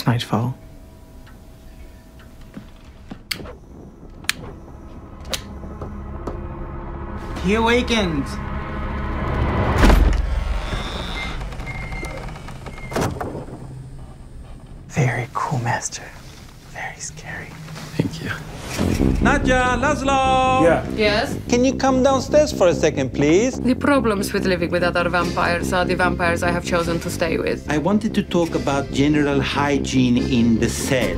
It's nightfall. He awakened. Very cool, Master. Very scary. Thank you. Nadja, Laszlo! Yeah. Yes? Can you come downstairs for a second, please? The problems with living with other vampires are the vampires I have chosen to stay with. I wanted to talk about general hygiene in the cell.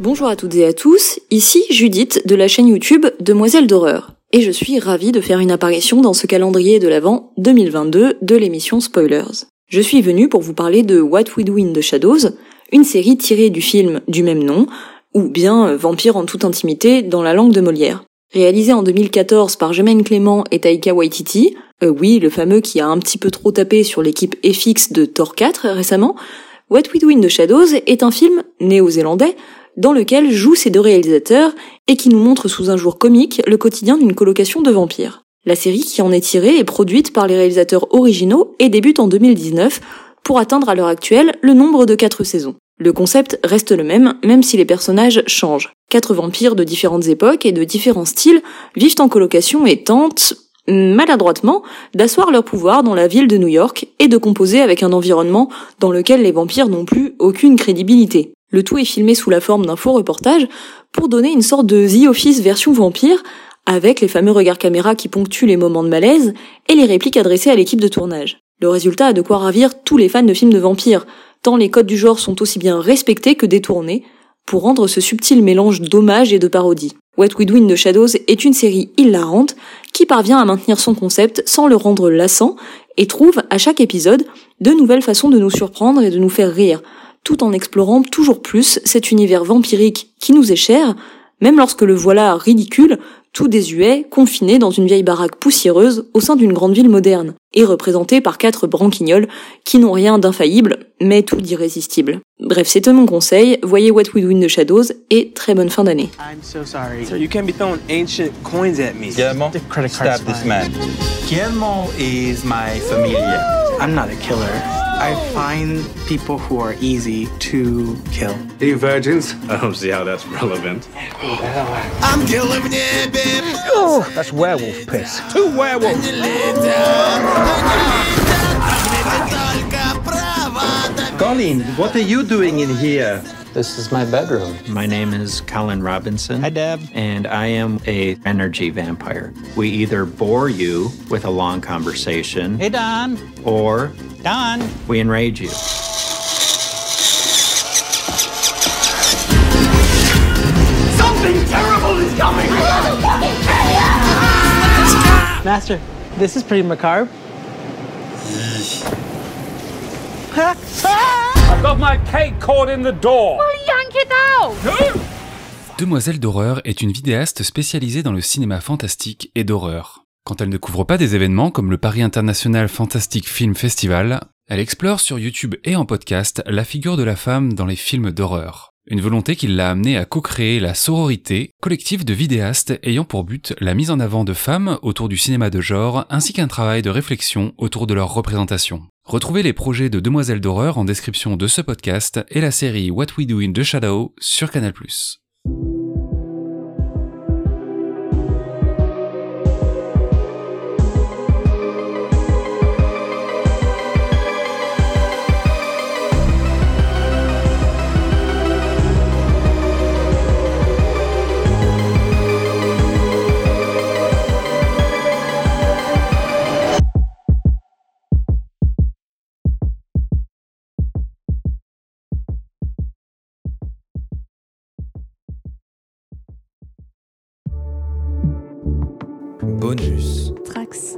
Bonjour à toutes et à tous, ici Judith de la chaîne YouTube Demoiselle d'horreur. Et je suis ravie de faire une apparition dans ce calendrier de l'Avent 2022 de l'émission Spoilers. Je suis venue pour vous parler de What We Do in the Shadows, une série tirée du film du même nom, ou bien Vampire en toute intimité dans la langue de Molière. Réalisée en 2014 par Jemaine Clément et Taika Waititi, euh, oui, le fameux qui a un petit peu trop tapé sur l'équipe FX de Thor 4 récemment, What We Do in the Shadows est un film néo-zélandais dans lequel jouent ces deux réalisateurs et qui nous montre sous un jour comique le quotidien d'une colocation de vampires. La série qui en est tirée est produite par les réalisateurs originaux et débute en 2019 pour atteindre à l'heure actuelle le nombre de quatre saisons. Le concept reste le même, même si les personnages changent. Quatre vampires de différentes époques et de différents styles vivent en colocation et tentent, maladroitement, d'asseoir leur pouvoir dans la ville de New York et de composer avec un environnement dans lequel les vampires n'ont plus aucune crédibilité. Le tout est filmé sous la forme d'un faux reportage pour donner une sorte de The Office version vampire, avec les fameux regards caméra qui ponctuent les moments de malaise et les répliques adressées à l'équipe de tournage. Le résultat a de quoi ravir tous les fans de films de vampires, tant les codes du genre sont aussi bien respectés que détournés, pour rendre ce subtil mélange d'hommage et de parodie. What We Do in the Shadows est une série hilarante qui parvient à maintenir son concept sans le rendre lassant et trouve à chaque épisode de nouvelles façons de nous surprendre et de nous faire rire, tout en explorant toujours plus cet univers vampirique qui nous est cher, même lorsque le voilà ridicule, tout désuet, confiné dans une vieille baraque poussiéreuse au sein d'une grande ville moderne, et représenté par quatre branquignoles qui n'ont rien d'infaillible, mais tout d'irrésistible. Bref, c'est mon conseil, voyez What We Do in the Shadows, et très bonne fin d'année. I'm so sorry. Sir, you can't be throwing ancient coins at me. Guillermo, The credit card's stab this fine. man. Guillermo is my familia. I'm not a killer. I find people who are easy to kill. Are you virgins? I don't see how that's relevant. I'm killing it, babe. Oh, That's werewolf piss. Two werewolves. Colin, what are you doing in here? This is my bedroom. My name is Colin Robinson. Hi, Deb. And I am a energy vampire. We either bore you with a long conversation. Hey, Don. Or Don. We enrage you. Something terrible is coming. Master, this is pretty macabre. Ah! I've got my cake caught in the door. Yank it out! Demoiselle d'horreur est une vidéaste spécialisée dans le cinéma fantastique et d'horreur. Quand elle ne couvre pas des événements comme le Paris International Fantastic Film Festival, elle explore sur YouTube et en podcast la figure de la femme dans les films d'horreur. Une volonté qui l'a amenée à co-créer la Sororité, collectif de vidéastes ayant pour but la mise en avant de femmes autour du cinéma de genre ainsi qu'un travail de réflexion autour de leur représentation. Retrouvez les projets de Demoiselles d'horreur en description de ce podcast et la série What We Do in the Shadow sur Canal+. Bonus. Trax.